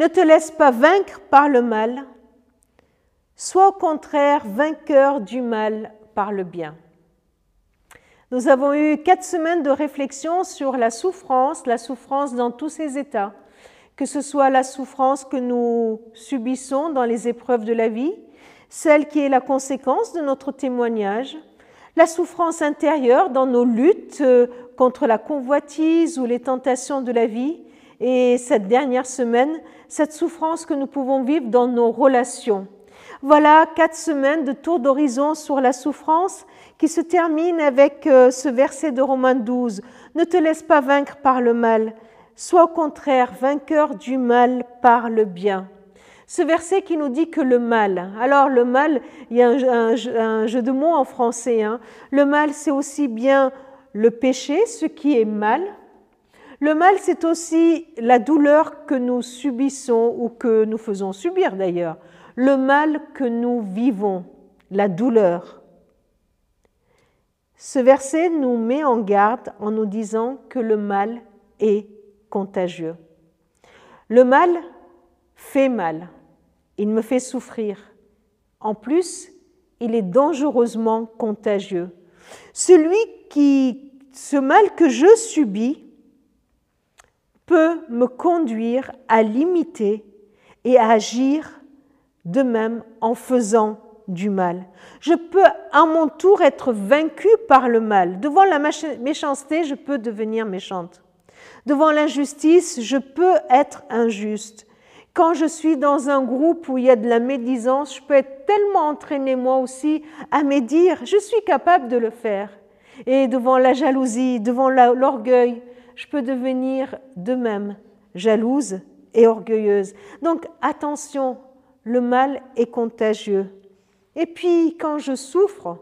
Ne te laisse pas vaincre par le mal, sois au contraire vainqueur du mal par le bien. Nous avons eu quatre semaines de réflexion sur la souffrance, la souffrance dans tous ses états, que ce soit la souffrance que nous subissons dans les épreuves de la vie, celle qui est la conséquence de notre témoignage, la souffrance intérieure dans nos luttes euh, contre la convoitise ou les tentations de la vie, et cette dernière semaine, cette souffrance que nous pouvons vivre dans nos relations. Voilà quatre semaines de tour d'horizon sur la souffrance qui se termine avec euh, ce verset de Romains 12. Ne te laisse pas vaincre par le mal, sois au contraire vainqueur du mal par le bien. Ce verset qui nous dit que le mal, alors le mal, il y a un, jeu de mots en français, hein. le mal c'est aussi bien le péché, ce qui est mal. Le mal c'est aussi la douleur que nous subissons ou que nous faisons subir d'ailleurs, le mal que nous vivons, la douleur. Ce verset nous met en garde en nous disant que le mal est contagieux. Le mal fait mal, il me fait souffrir. En plus, il est dangereusement contagieux. Celui qui, ce mal que je subis, peut me conduire à l'imiter et à agir de même en faisant du mal. Je peux à mon tour être vaincu par le mal. Devant la méchanceté, je peux devenir méchante. Devant l'injustice, je peux être injuste. Quand je suis dans un groupe où il y a de la médisance, je peux être tellement entraîné moi aussi à médire. Je suis capable de le faire. Et devant la jalousie, devant l'orgueil, je peux devenir de même jalouse et orgueilleuse. Donc attention, le mal est contagieux. Et puis quand je souffre,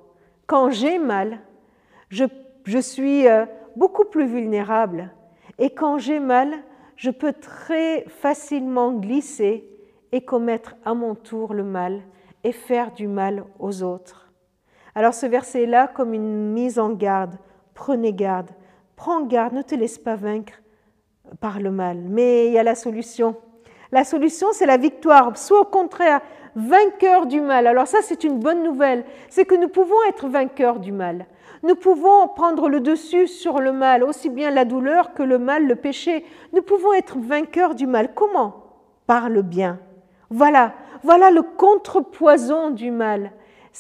quand j'ai mal, je, suis euh, beaucoup plus vulnérable. Et quand j'ai mal, je peux très facilement glisser et commettre à mon tour le mal et faire du mal aux autres. Alors ce verset-là, comme une mise en garde, prenez garde, prends garde, ne te laisse pas vaincre par le mal. Mais il y a la solution. La solution, c'est la victoire. Soit au contraire, vainqueur du mal. Alors ça, c'est une bonne nouvelle. C'est que nous pouvons être vainqueurs du mal. Nous pouvons prendre le dessus sur le mal, aussi bien la douleur que le mal, le péché. Nous pouvons être vainqueurs du mal. Comment? Par le bien. Voilà, voilà le contrepoison du mal.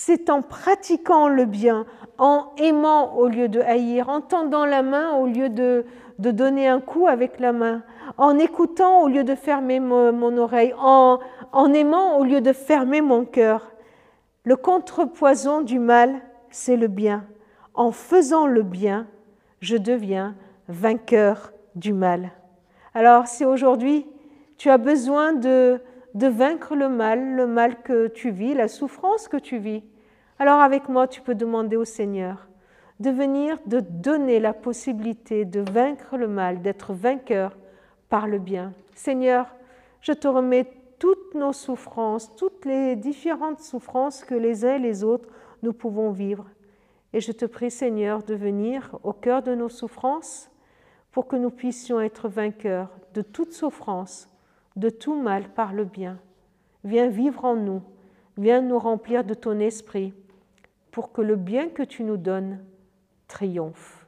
C'est en pratiquant le bien, en aimant au lieu de haïr, en tendant la main au lieu de, de donner un coup avec la main, en écoutant au lieu de fermer mon, oreille, en, en aimant au lieu de fermer mon cœur. Le contrepoison du mal, c'est le bien. En faisant le bien, je deviens vainqueur du mal. Alors si aujourd'hui tu as besoin de, de vaincre le mal, le mal que tu vis, la souffrance que tu vis, alors avec moi tu peux demander au Seigneur de venir, de donner la possibilité de vaincre le mal, d'être vainqueur par le bien. Seigneur, je te remets toutes nos souffrances, toutes les différentes souffrances que les uns et les autres nous pouvons vivre. Et je te prie, Seigneur, de venir au cœur de nos souffrances pour que nous puissions être vainqueurs de toute souffrance, de tout mal par le bien. Viens vivre en nous, viens nous remplir de ton esprit pour que le bien que tu nous donnes triomphe.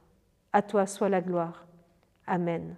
À toi soit la gloire. Amen.